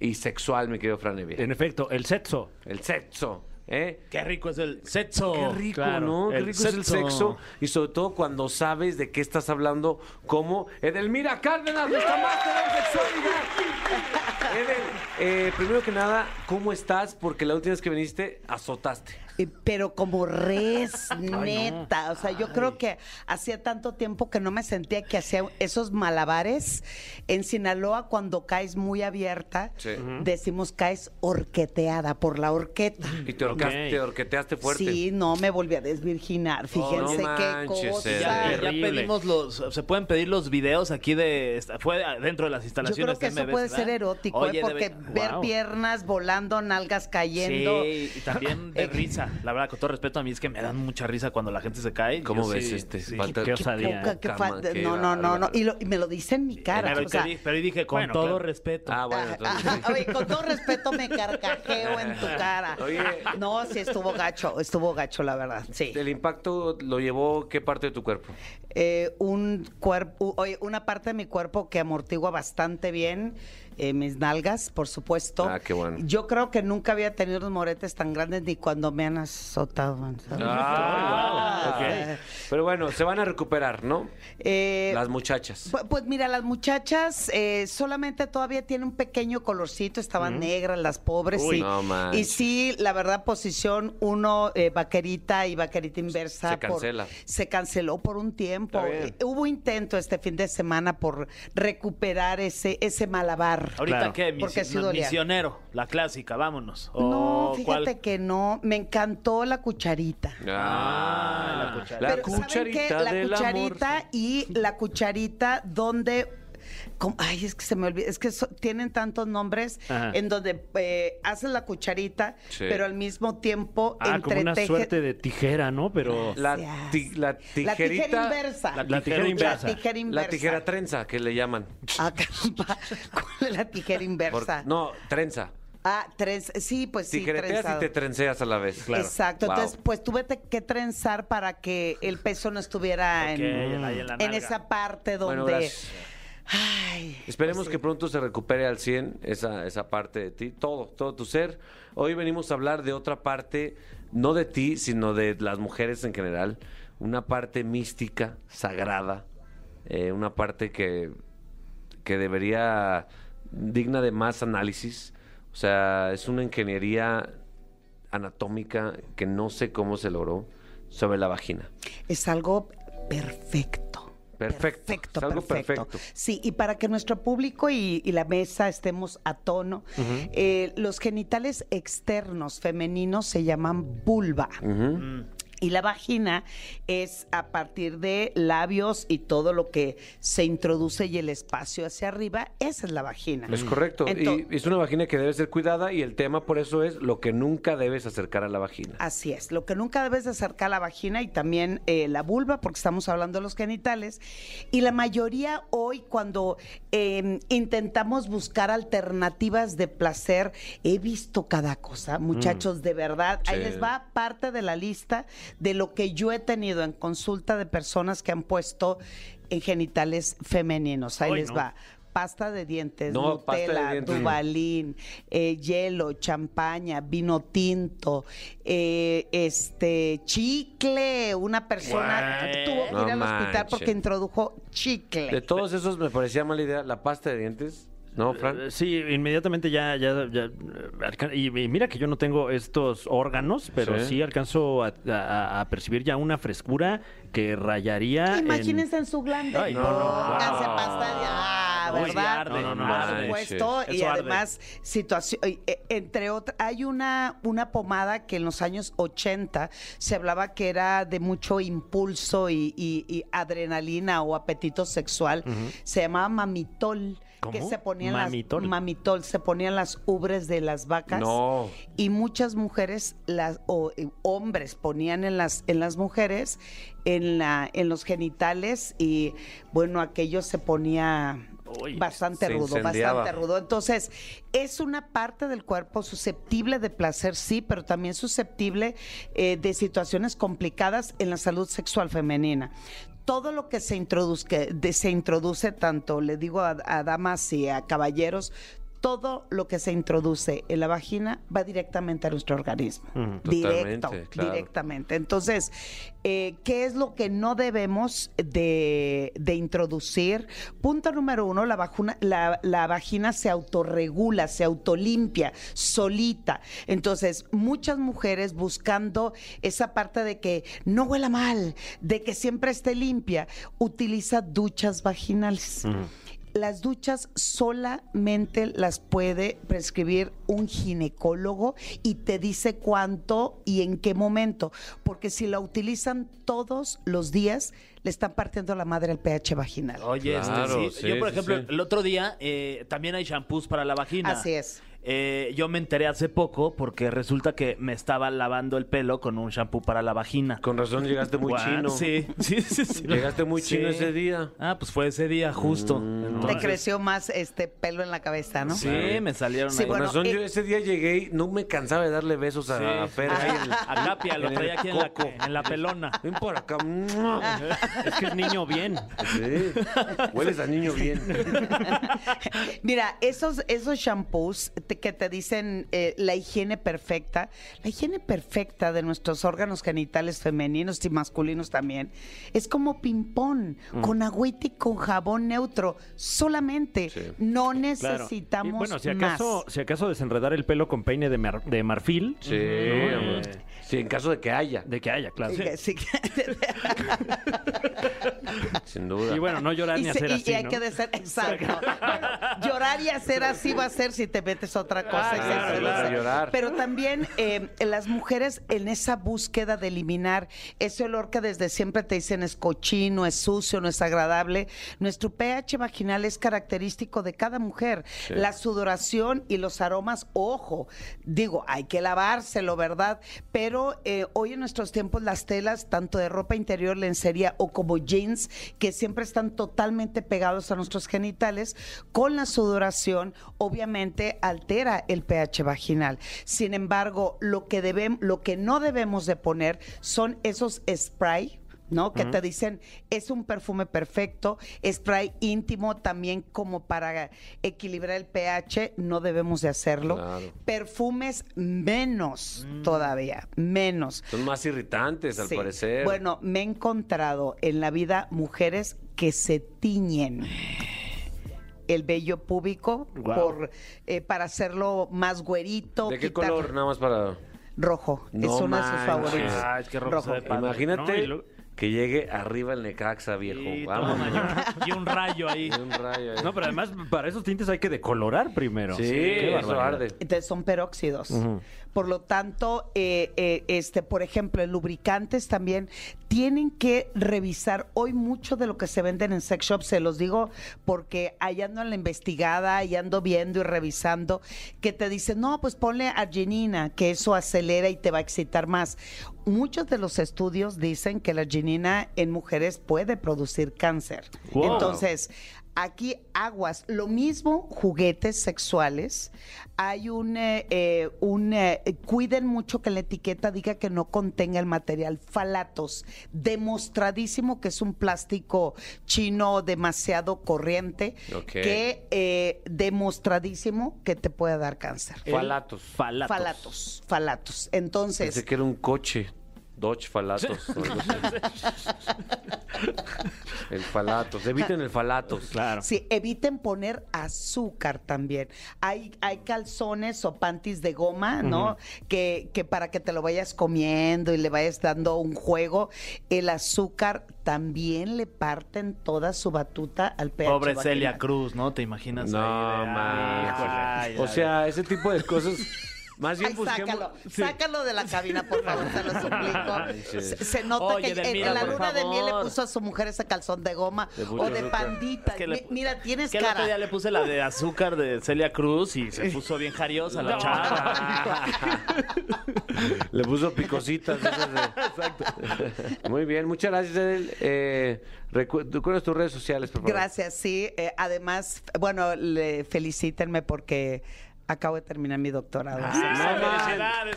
y sexual, mi querido Fran Evia. En efecto, el sexo. El sexo, ¿eh? Qué rico es el sexo. Qué rico, claro, ¿no? Qué el rico es el sexo. sexo. Y sobre todo cuando sabes de qué estás hablando, como Edelmira Cárdenas, nuestra máster. Edel, eh, primero que nada, ¿cómo estás? Porque la última vez que viniste, azotaste. Eh, Pero como res, neta. O sea, yo creo que hacía tanto tiempo que no me sentía que hacía esos malabares. En Sinaloa, cuando caes muy abierta, Sí. decimos caes horqueteada por la horqueta. Y te, horcaste, Ok. te horqueteaste fuerte. Sí, no me volví a desvirginar. Fíjense no qué manches, cosa. Ya, pedimos los, se pueden pedir los videos aquí de, fue dentro de las Yo instalaciones creo que de eso MBS, puede ¿verdad? ser erótico, Oye, ¿eh? porque debe- ver Wow. piernas volando, nalgas cayendo. Sí, y también de risa. La verdad, con todo respeto a mí es que me dan mucha risa cuando la gente se cae. ¿Cómo Yo ves sí, este? sí. Falta- Qué Qué osadía. poca, qué Cama, falta- qué No, no, no, no. Y, lo- y me lo dice en mi cara. Pero, o sea, te di- pero dije con Bueno, todo claro. respeto. Ah, bueno, entonces sí. Oye, con todo respeto me carcajeo en tu cara. Oye. No, sí estuvo gacho, estuvo gacho, la verdad. Sí. ¿El impacto lo llevó qué parte de tu cuerpo? Eh, un cuerpo, una parte de mi cuerpo que amortigua bastante bien. eh, mis nalgas, por supuesto. Ah, qué bueno. Yo creo que nunca había tenido unos moretes tan grandes ni cuando me han azotado. ¿sabes? Ah. Pero bueno, se van a recuperar, ¿no? Eh, Las muchachas. Pu- Pues mira, las muchachas eh, solamente todavía tienen un pequeño colorcito, estaban negras las pobres. Uy, y, no y sí, la verdad, posición uno, eh, vaquerita y vaquerita inversa. Se cancela. se canceló por un tiempo. Tiempo. Eh, Hubo intento este fin de semana por recuperar ese, ese malabar. Ahorita Claro. qué, Porque Misi- sí misionero, la clásica, vámonos. No, fíjate cuál- que no. Me encantó la cucharita. Ah, la cucharita. la Pero ¿saben qué? cucharita La del cucharita amor. y la cucharita donde... ay, es que se me olvida. Es que so- tienen tantos nombres Ajá. en donde eh, haces la cucharita, Sí. pero al mismo tiempo Ah, como una entreteje- suerte de tijera, ¿no? Pero La, ti- la La tijerita. tijera inversa. La- la tijera inversa. La tijera inversa. La tijera trenza, que le llaman. Ah, caramba. ¿Cuál es la tijera Por- inversa? no, trenza. Ah, trenz, sí, pues sí, Tijereteas y te trenceas a la vez. Exacto, Wow. entonces pues tuve que trenzar para que el peso no estuviera en, en esa parte donde... Bueno. Ay, Esperemos pues sí. que pronto se recupere al 100 esa, esa parte de ti, todo, todo tu ser. Hoy venimos a hablar de otra parte, no de ti, sino de las mujeres en general. Una parte mística, sagrada, eh, una parte que, que debería, digna de más análisis. O sea, es una ingeniería anatómica que no sé cómo se logró sobre la vagina. Es algo perfecto. Perfecto, Perfecto, algo perfecto. perfecto. Sí, y para que nuestro público y, y la mesa estemos a tono, eh, los genitales externos femeninos se llaman vulva. Y la vagina es a partir de labios y todo lo que se introduce y el espacio hacia arriba, esa es la vagina. Es correcto. Y es una vagina que debe ser cuidada y el tema por eso es lo que nunca debes acercar a la vagina. Así es, lo que nunca debes de acercar la vagina y también eh, la vulva, porque estamos hablando de los genitales. Y la mayoría hoy, cuando eh, intentamos buscar alternativas de placer, he visto cada cosa, muchachos, de verdad. Ahí les va parte de la lista de lo que yo he tenido en consulta de personas que han puesto en genitales femeninos. Ahí les no. va. Pasta de dientes, No, pasta de Nutella, dientes eh, hielo, champaña, vino tinto, eh, este chicle. Una persona Guay. tuvo que ir al hospital porque introdujo chicle. De todos esos me parecía mala idea la pasta de dientes, ¿no, Fran? Eh, Sí, inmediatamente ya, ya, ya, eh, y, y mira que yo no tengo estos órganos, pero sí, Sí. alcanzo a, a- a percibir ya una frescura que rayaría. en- Imagínense en, su glande. Ay, no, pasta. Ah, ¿verdad? arde. No, no, Por supuesto. Y además, situación... eh, Entre otras, hay una, una pomada que en los años 80 se hablaba que era de mucho impulso y, y- y adrenalina o apetito sexual. Se llamaba mamitol. Que se ponían Mamitol. las mamitol, se ponían las ubres de las vacas No. y muchas mujeres las o eh, hombres ponían en las en las mujeres en la en los genitales y bueno aquello se ponía Uy, bastante rudo, bastante rudo. Entonces, es una parte del cuerpo susceptible de placer, sí, pero también susceptible eh, de situaciones complicadas en la salud sexual femenina. Todo lo que se de- introduce tanto, le digo a, a damas y a caballeros, todo lo que se introduce en la vagina va directamente a nuestro organismo. Directo, Totalmente, claro. directamente. Entonces, eh, ¿qué es lo que no debemos de, de introducir? Punto número uno, la, la, la vagina se autorregula, se autolimpia solita. Entonces, muchas mujeres buscando esa parte de que no huela mal, de que siempre esté limpia, utiliza duchas vaginales. Las duchas solamente las puede prescribir un ginecólogo y te dice cuánto y en qué momento, porque si la utilizan todos los días, le están partiendo la madre al pH vaginal. Oye, este, Claro, sí. sí, yo por ejemplo, sí. el otro día eh, también hay shampoos para la vagina. Así es. Eh, yo me enteré hace poco porque resulta que me estaba lavando el pelo con un shampoo para la vagina. Con razón llegaste muy What? chino. Sí, sí, sí, sí. Llegaste muy Sí. chino ese día. Ah, pues fue ese día justo. Te Entonces, creció más este pelo en la cabeza, ¿no? Sí, me salieron Sí, ahí. Con bueno, razón eh, yo ese día llegué y no me cansaba de darle besos a, Sí. a Fer. ahí en el- A Capia, lo traía aquí en la, en la pelona. Ven por acá. Es que es niño bien. Sí. Hueles a niño bien. Mira, esos, esos shampoos te- que te dicen eh, la higiene perfecta, la higiene perfecta de nuestros órganos genitales femeninos y masculinos también, es como ping-pong, Mm. con agüita y con jabón neutro, solamente. Sí. No Claro. necesitamos Y bueno, si más. acaso, si acaso desenredar el pelo con peine de, mar- de marfil. Sí. Eh, Sí, en caso de que haya. de que haya, claro. Sí, que- sí que- Sin duda. Y bueno, no llorar Y, ni se- hacer y- así, y hay ¿no? que decir, exacto. Bueno, llorar y hacer así va a ser si te metes otra cosa. Ah, y claro, se claro. celosa. llorar. Pero también eh, las mujeres en esa búsqueda de eliminar ese olor que desde siempre te dicen es cochino, es sucio, no es agradable, nuestro pH vaginal es característico de cada mujer. La sudoración y los aromas, ojo, digo, hay que lavárselo, ¿verdad? Pero eh, hoy en nuestros tiempos las telas, tanto de ropa interior, lencería o como jeans, que siempre están totalmente pegados a nuestros genitales, con la sudoración, obviamente altera el pH vaginal. Sin embargo, lo que lo que no debemos de poner son esos spray ¿no? Que te dicen, es un perfume perfecto, spray íntimo también como para equilibrar el pH, no debemos de hacerlo. Claro. Perfumes menos todavía, menos. Son más irritantes, al Sí. parecer. Bueno, me he encontrado en la vida mujeres que se tiñen el vello púbico por, eh, para hacerlo más güerito. ¿De qué quitar- color? Nada más para... Rojo. No es uno de sus favoritos. Ah, es que rojo se ve padre. Imagínate ¿no? Que llegue arriba el Necaxa, viejo. Sí, Vamos. toma, y un- rayo ahí. Y un rayo ahí. No, pero además para esos tintes hay que decolorar primero. Sí, Qué eso barbaridad. arde. Entonces son peróxidos. Por lo tanto, eh, eh, este, por ejemplo, en lubricantes también tienen que revisar hoy mucho de lo que se venden en sex shops, se los digo porque ahí ando en la investigada, y ando viendo y revisando, que te dicen, no, pues ponle arginina, que eso acelera y te va a excitar más. Muchos de los estudios dicen que la arginina en mujeres puede producir cáncer. Wow. Entonces, aquí aguas, lo mismo juguetes sexuales. Hay un, eh, eh, un eh, cuiden mucho que la etiqueta diga que no contenga el material falatos, demostradísimo que es un plástico chino demasiado corriente, que eh, demostradísimo que te puede dar cáncer. Falatos. Falatos. Falatos, falatos. Entonces, Pensé que era un coche. Dodge Falatos. el Falatos. Eviten el Falatos. Claro. Sí, eviten poner azúcar también. Hay, hay calzones o panties de goma, ¿no? que, que para que te lo vayas comiendo y le vayas dando un juego, el azúcar también le parten toda su batuta al pH. Pobre vaginal. Celia Cruz, ¿no? ¿Te imaginas? No, ahí de, man. ay, O ay, sea, ese tipo de cosas. Más bien Ay, busquemos. sácalo, sácalo de la cabina, por favor, te lo suplico. Se, se nota Oye, que en- la luna de miel le puso a su mujer ese calzón de goma De o de azúcar. pandita. Es que le- Mi- Mira, tienes Que el otro cara. día le puse la de azúcar de Celia Cruz y se puso bien jariosa la chava. Le puso picositas. de Exacto. Muy bien, muchas gracias, Edel. Eh, recu- ¿Recuerdas tus redes sociales, por favor? Gracias, sí. Eh, además, bueno, le felicítenme porque acabo de terminar mi doctorado. Ah, Sí, sí. ¡Felicidades!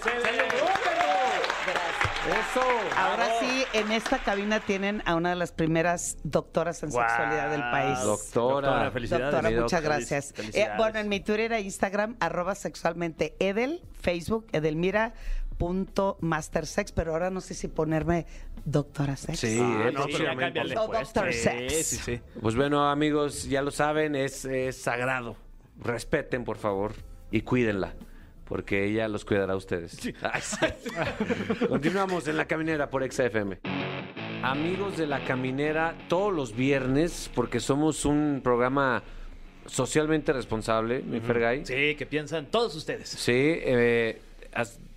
Eso. Ahora sí, en esta cabina tienen a una de las primeras doctoras en sexualidad del país. Doctora. Doctora, felicidades. Doctora, muchas gracias. Felicidades. Eh, bueno, en mi Twitter e Instagram, arroba sexualmente Edel, Facebook, Edelmira punto mastersex, pero ahora no sé si ponerme doctora sex. Sí, Ah, no, próximamente. cámbiale. O doctor Sí, sex. sí, sí. Pues bueno, amigos, ya lo saben, es, es sagrado. Respeten, por favor, y cuídenla, porque ella los cuidará a ustedes. Ay, sí. Continuamos en La Caminera por XFM. Amigos de La Caminera, todos los viernes, porque somos un programa socialmente responsable, mi Fergay. Sí, que piensan todos ustedes. Sí, eh,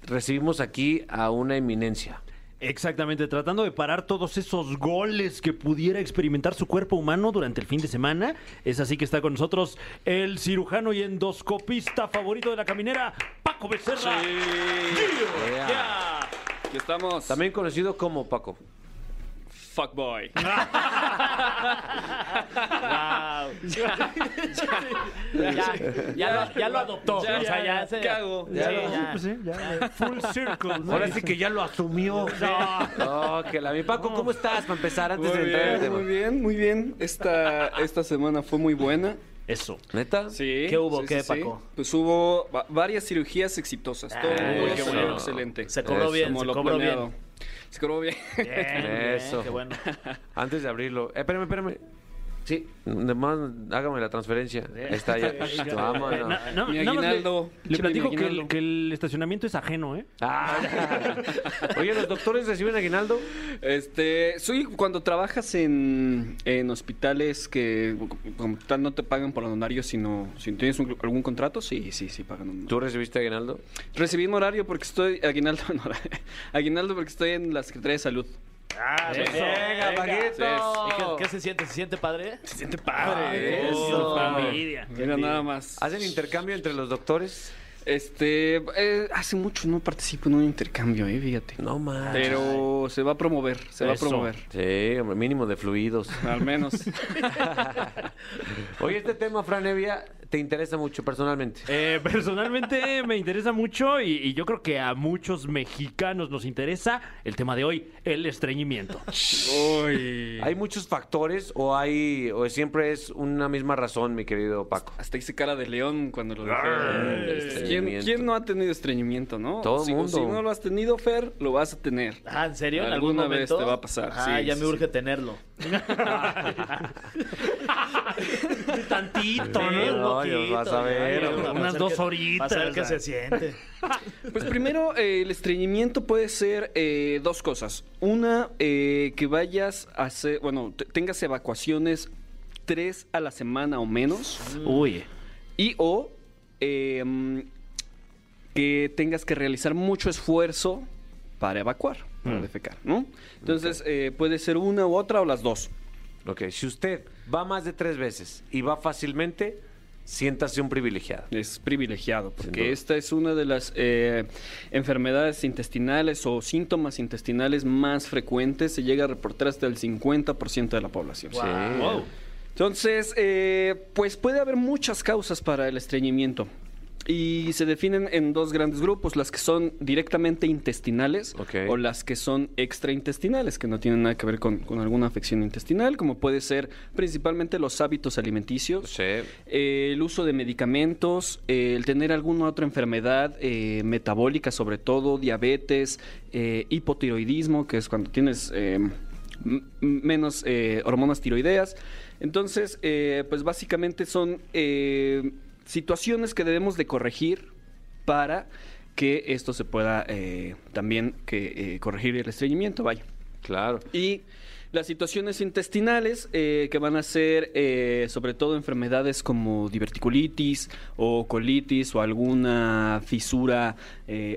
recibimos aquí a una eminencia. Exactamente, tratando de parar todos esos goles que pudiera experimentar su cuerpo humano durante el fin de semana. Es así que está con nosotros el cirujano y endoscopista favorito de la caminera, Paco Becerra. Yeah. Yeah. Aquí estamos. También conocido como Paco. Fuckboy. Ya, ya, lo, ya lo adoptó. Ya, o sea, ya, ya, se- ¿qué hago? Sí, Ya ya. lo- Pues sí, ya, full circle. ¿no? Ahora sí que ya lo asumió. No, que la mi Paco, ¿cómo estás? Para empezar, antes Muy de entrar en el bien, tema. muy bien, muy bien. Esta, esta semana fue muy buena. Eso. ¿Neta? Sí. ¿Qué hubo? sí, ¿Qué, sí, sí. Paco? Pues hubo va- varias cirugías exitosas. Todo qué bueno. excelente. Se cobró Eso, bien, Como se lo cobró planeado. bien. Bien. Bien, bien, Eso. qué bueno. Antes de abrirlo. Eh, espérame, espérame. Sí, además hágame la transferencia. Ahí está ya. Vámonos. Mi nada más le- aguinaldo. Le, mi platico que el, aguinaldo. que el estacionamiento es ajeno, ¿eh? Ah. Oye, ¿los doctores reciben aguinaldo? Este, sí, cuando trabajas en, en hospitales que como tal no te pagan por honorario, sino si tienes un- algún contrato, sí, sí, sí pagan un ¿Tú recibiste aguinaldo? Recibí un horario porque estoy aguinaldo, no, aguinaldo porque estoy en la Secretaría de Salud. Ah, eso. Venga, Paquito. ¿Y qué, qué se siente? ¿Se siente padre? Se siente padre. Eso. familia. Mira nada más. ¿Hacen intercambio entre los doctores? Este, eh, hace mucho no participo en un intercambio, eh, fíjate. No más. Pero se va a promover, se va a promover. Sí, hombre, mínimo de fluidos. Al menos. Oye, este tema, Fran Evia, te interesa mucho personalmente. Eh, personalmente me interesa mucho y, y yo creo que a muchos mexicanos nos interesa el tema de hoy, el estreñimiento. Uy. ¿Hay muchos factores o hay o siempre es una misma razón, mi querido Paco? Hasta hice cara de león cuando lo dije. ¿Quién, quién no ha tenido estreñimiento, no? Todo si, mundo. si no lo has tenido, Fer, lo vas a tener. Ah, ¿en serio? ¿En algún Alguna vez te va a pasar, Ah, sí, ya sí, me sí. urge tenerlo. Tantito, Sí, ¿no? un poquito, vas a ver, unas dos que- horitas, Para saber qué se siente. Pues primero, eh, el estreñimiento puede ser eh, dos cosas. Una, eh, que vayas a hacer, bueno, te- tengas evacuaciones tres a la semana o menos. Uy. Y o eh, mm, que tengas que realizar mucho esfuerzo para evacuar, para defecar, ¿no? Entonces, eh, puede ser una u otra o las dos. Ok, si usted va más de tres veces y va fácilmente, siéntase un privilegiado. Es privilegiado, porque esta es una de las eh, enfermedades intestinales o síntomas intestinales más frecuentes. Se llega a reportar hasta el 50% de la población. Sí. Wow. Entonces, eh, pues puede haber muchas causas para el estreñimiento. Y se definen en dos grandes grupos, las que son directamente intestinales o las que son extraintestinales, que no tienen nada que ver con, con alguna afección intestinal, como puede ser principalmente los hábitos alimenticios, Sí. eh, el uso de medicamentos, eh, el tener alguna otra enfermedad eh, metabólica, sobre todo diabetes, eh, hipotiroidismo, que es cuando tienes menos hormonas tiroideas. Entonces, eh, pues básicamente son situaciones que debemos de corregir para que esto se pueda eh, también que, eh, corregir el estreñimiento, vaya. Claro. Y las situaciones intestinales, eh, que van a ser eh, sobre todo enfermedades como diverticulitis o colitis o alguna fisura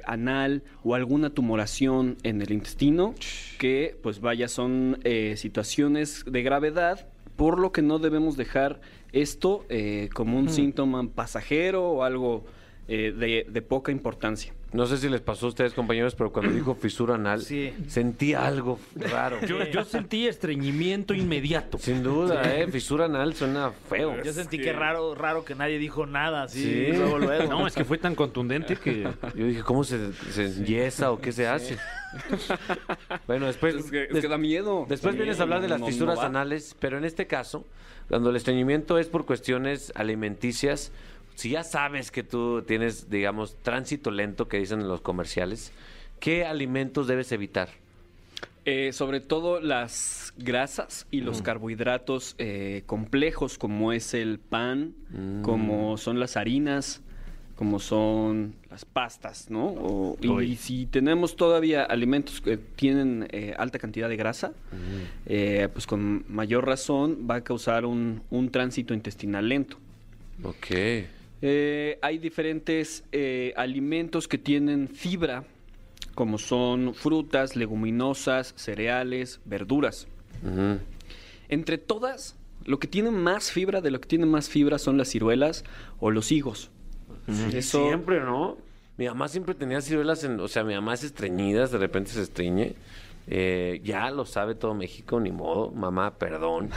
anal o alguna tumoración en el intestino, que pues vaya, son situaciones de gravedad, por lo que no debemos dejar esto eh, como un síntoma pasajero o algo eh, de, de poca importancia. No sé si les pasó a ustedes, compañeros, pero cuando dijo fisura anal, Sí. sentí algo raro. Yo, yo sentí estreñimiento inmediato. Sin duda, ¿eh? Fisura anal suena feo. Yo sentí que raro, raro que nadie dijo nada, así, Sí. luego, luego. No, es que fue tan contundente que... Yo dije, ¿cómo se, se enyesa o qué se hace? bueno, después... Es que, es des- que da miedo. Después vienes a hablar de las no- no fisuras va. anales, pero en este caso, cuando el estreñimiento es por cuestiones alimenticias, si ya sabes que tú tienes, digamos, tránsito lento que dicen en los comerciales, ¿qué alimentos debes evitar? Eh, sobre todo las grasas y los carbohidratos eh, complejos, como es el pan, como son las harinas, como son las pastas, ¿no? O- y, si tenemos todavía alimentos que tienen eh, alta cantidad de grasa, eh, pues con mayor razón va a causar un, un tránsito intestinal lento. Ok. Eh, hay diferentes alimentos que tienen fibra, como son frutas, leguminosas, cereales, verduras. Entre todas, lo que tiene más fibra, de lo que tiene más fibra son las ciruelas o los higos. Eso- Siempre, ¿no? Mi mamá siempre tenía ciruelas, en, o sea, mi mamá es estreñida, de repente se estreñe. Eh, ya lo sabe todo México, ni modo, mamá, perdón.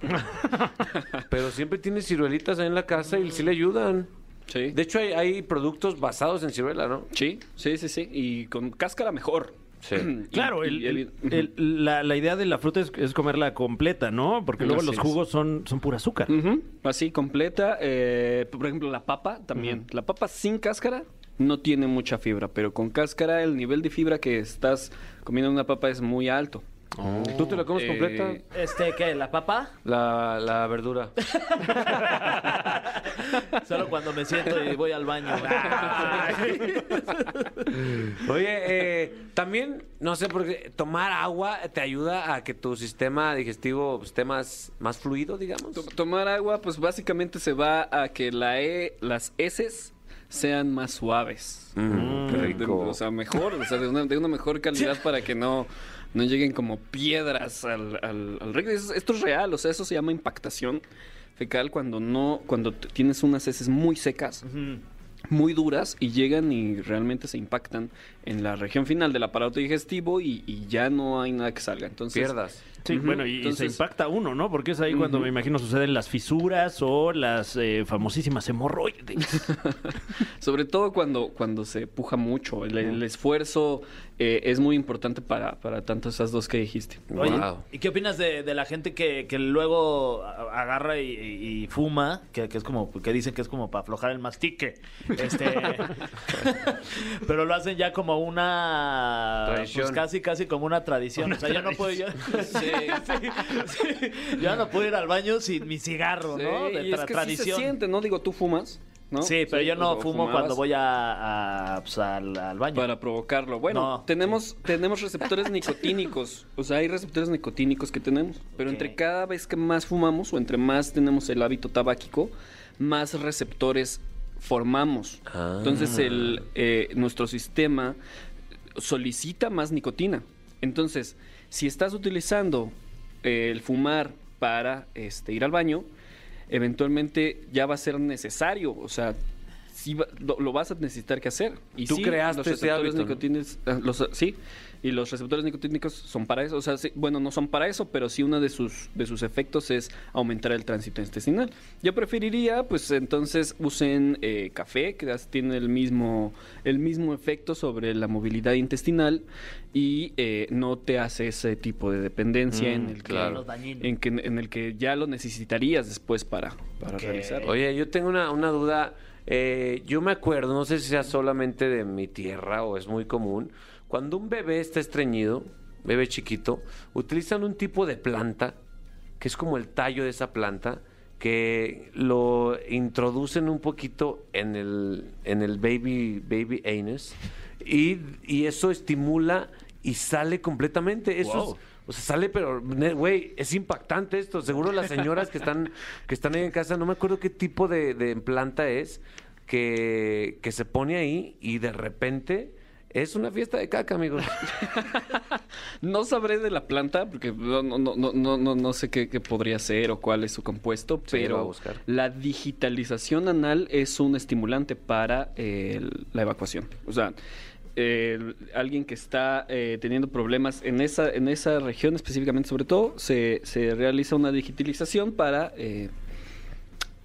Pero siempre tiene ciruelitas ahí en la casa y sí le ayudan. Sí. De hecho, hay, hay productos basados en ciruela, ¿no? sí, sí, sí, sí. Y con cáscara mejor. Sí. Claro, y- el- el- el- la, la idea de la fruta es, es comerla completa, ¿no? Porque luego Así los es. jugos son, son pura azúcar. Así, completa. eh, por ejemplo, la papa también. La papa sin cáscara no tiene mucha fibra, pero con cáscara el nivel de fibra que estás comiendo en una papa es muy alto. ¿Tú te la comes Eh, completa? Este, ¿qué? ¿La papa? La, la verdura. Solo cuando me siento y voy al baño. Oye, eh, también, no sé, porque tomar agua te ayuda a que tu sistema digestivo esté más, más fluido, digamos. To- Tomar agua, pues básicamente se va a que la e, las heces sean más suaves. Mm, qué De- rico. o sea, mejor, o sea, de una, de una mejor calidad para que no, no lleguen como piedras al, al, al recto. Esto es real, o sea, eso se llama impactación fecal cuando no, cuando tienes unas heces muy secas, muy duras y llegan y realmente se impactan en la región final del aparato digestivo y, y ya no hay nada que salga. Entonces, Pierdas. Sí, bueno, y, y se impacta uno, ¿no? Porque es ahí cuando me imagino suceden las fisuras o las eh, famosísimas hemorroides. Sobre todo cuando, cuando se puja mucho. El, el esfuerzo eh, es muy importante para, para tanto esas dos que dijiste. Oye, Wow. ¿y qué opinas de, de la gente que, que luego agarra y, fuma? Que, que es como, que dicen que es como para aflojar el mastique. Este, pero lo hacen ya como una Tradición. Pues casi, casi como una tradición. o sea, yo no puedo yo, sí, sí, sí. Yo no puedo ir al baño sin mi cigarro, ¿no? De y es sí tradición. se siente, ¿no? Digo, tú fumas, ¿no? Sí, pero yo no fumo fumabas cuando voy a, a, pues, al, al baño. Para provocarlo. Bueno, No, tenemos, tenemos receptores nicotínicos. O sea, hay receptores nicotínicos que tenemos. Pero entre cada vez que más fumamos o entre más tenemos el hábito tabáquico, más receptores formamos. Ah. Entonces, el, eh, nuestro sistema solicita más nicotina. Entonces, si estás utilizando eh, el fumar para este, ir al baño, eventualmente ya va a ser necesario. O sea, sí va- lo, lo vas a necesitar que hacer. Y Tú sí, creaste los ese receptores nicotínicos, ah, los- sí, y los receptores nicotínicos son para eso. O sea, sí, bueno, no son para eso, pero sí uno de sus, de sus efectos es aumentar el tránsito intestinal. Yo preferiría, pues entonces usen eh, café, que tiene el mismo, el mismo efecto sobre la movilidad intestinal y eh, no te hace ese tipo de dependencia en el que, claro. En que en el que ya lo necesitarías después para, para realizarlo. Oye, yo tengo una, una duda. Eh, yo me acuerdo, no sé si sea solamente de mi tierra o es muy común, cuando un bebé está estreñido, bebé chiquito, utilizan un tipo de planta, que es como el tallo de esa planta, que lo introducen un poquito en el, en el baby, baby anus, y, y eso estimula y sale completamente. Eso o sea, sale, pero, güey, es impactante esto. Seguro las señoras que están, que están ahí en casa, no me acuerdo qué tipo de, de planta es, que, que se pone ahí y de repente es una fiesta de caca, amigos. No sabré de la planta porque no, no, no, no, no, no sé qué, qué podría ser o cuál es su compuesto, Sí, pero la digitalización anal es un estimulante para eh, la evacuación. O sea, el- alguien que está eh, teniendo problemas en esa, en esa región específicamente, sobre todo, se, se realiza una digitalización para eh,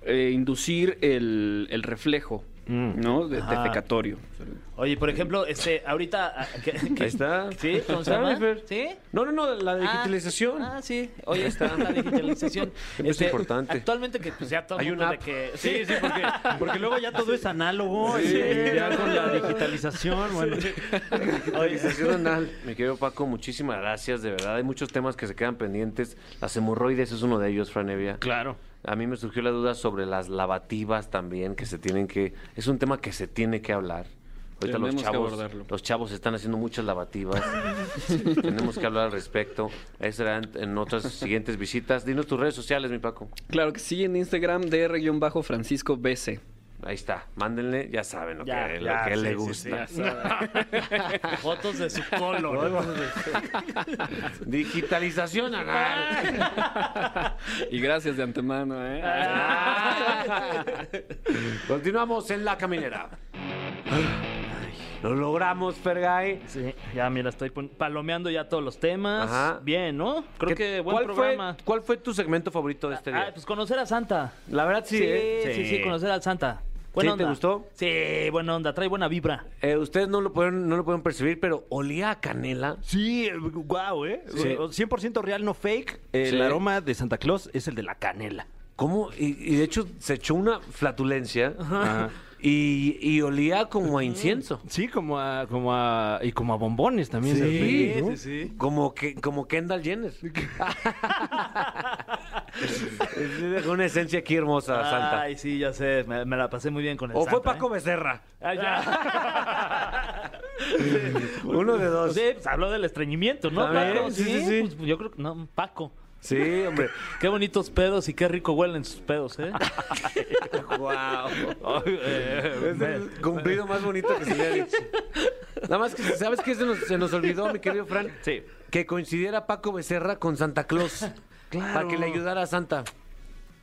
eh, inducir el, el reflejo. ¿No? De, Ajá. defecatorio. Oye, por ejemplo, este, ahorita... ah, ¿qué- qué- Ahí está. ¿Sí? ¿Cómo se ¿Está, llama? ¿Sí? No, no, no, la digitalización. Ah, ah, sí. Oye, está la digitalización. Este, Es importante. Actualmente que pues ya todo Hay una de que... Sí, sí, porque, porque luego ya todo es análogo y ya con la digitalización, bueno. Digitalización anal. Mi querido Paco, muchísimas gracias, de verdad. Hay muchos temas que se quedan pendientes. Las hemorroides es uno de ellos, Franevia. Claro. A mí me surgió la duda sobre las lavativas también, que se tienen que... Es un tema que se tiene que hablar. Ahorita los Tenemos que chavos, abordarlo. los chavos están haciendo muchas lavativas. Tenemos que hablar al respecto. Eso será en, en otras siguientes visitas. Dinos tus redes sociales, mi Paco. Claro que sí, en Instagram, dr-francisco BC. Ahí está. Mándenle, ya saben lo Ya, que, lo ya, que a sí, le sí, gusta. sí, Fotos de su color. Digitalización anal. Y gracias de antemano, ¿eh? Continuamos en la caminera. Lo logramos, Fergay. Sí, ya mira, estoy palomeando ya todos los temas. Ajá. Bien, ¿no? Creo ¿Qué- que buen ¿cuál programa. Fue, ¿Cuál fue tu segmento favorito de este día? Ah, pues conocer a Santa. La verdad sí, Sí, ¿eh? sí, sí, conocer al Santa. Buena ¿Sí? ¿Te gustó? Sí, buena onda, trae buena vibra. Eh, ustedes no lo, pueden, no lo pueden percibir, pero olía a canela. Sí, guau, ¿eh? Sí. 100% real, no fake. El Sí. aroma de Santa Claus es el de la canela. ¿Cómo? Y, y de hecho se echó una flatulencia. Y, y olía como a incienso. Sí, como a, como a, y como a bombones también. Sí, sí, sí. Como que como Kendall Jenner. Dejó una esencia aquí hermosa, Santa. Ay, sí, ya sé. Me, me la pasé muy bien con el o fue Paco ¿eh? Becerra. Ah, ya. Uno de dos. Sí, pues habló del estreñimiento, ¿no? Paco? sí, sí, sí. Pues, yo creo que no, Paco. Sí, hombre. Qué bonitos pedos y qué rico huelen sus pedos, ¿eh? Wow. Eh, Es el cumplido más bonito que se le ha dicho. Nada más que, ¿sabes qué se nos, se nos olvidó, mi querido Fran? Sí. Que coincidiera Paco Becerra con Santa Claus. Para que le ayudara a Santa.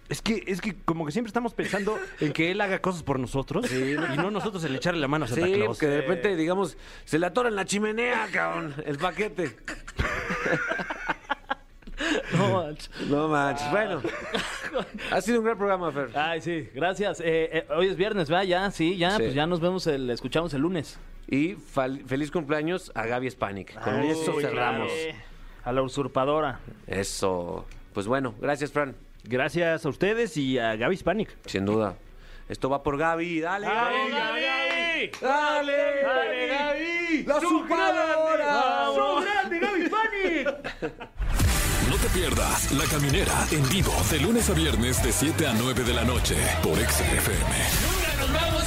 Es que, es que como que siempre estamos pensando en que él haga cosas por nosotros y no nosotros el echarle la mano a Santa Sí, Claus. que de repente, digamos, se le atora en la chimenea, cabrón, el paquete. no, manches. No manches. Bueno, ha sido un gran programa, Fer. Ay, sí, gracias. Eh, eh, hoy es viernes, ¿verdad? Ya, sí, ya, Sí. pues ya nos vemos, el, escuchamos el lunes. Y feliz cumpleaños a Gaby Spanik. Con eso cerramos. claro. A la usurpadora. Eso. Pues bueno, gracias, Fran. Gracias a ustedes y a Gaby Spanik. Sin duda. Esto va por Gaby. Dale, Gaby. Gaby! Dale, dale, Gaby. La superadora. No te pierdas La Caminera en vivo de lunes a viernes de 7 a 9 de la noche por XFM. ¡Nunca nos vamos!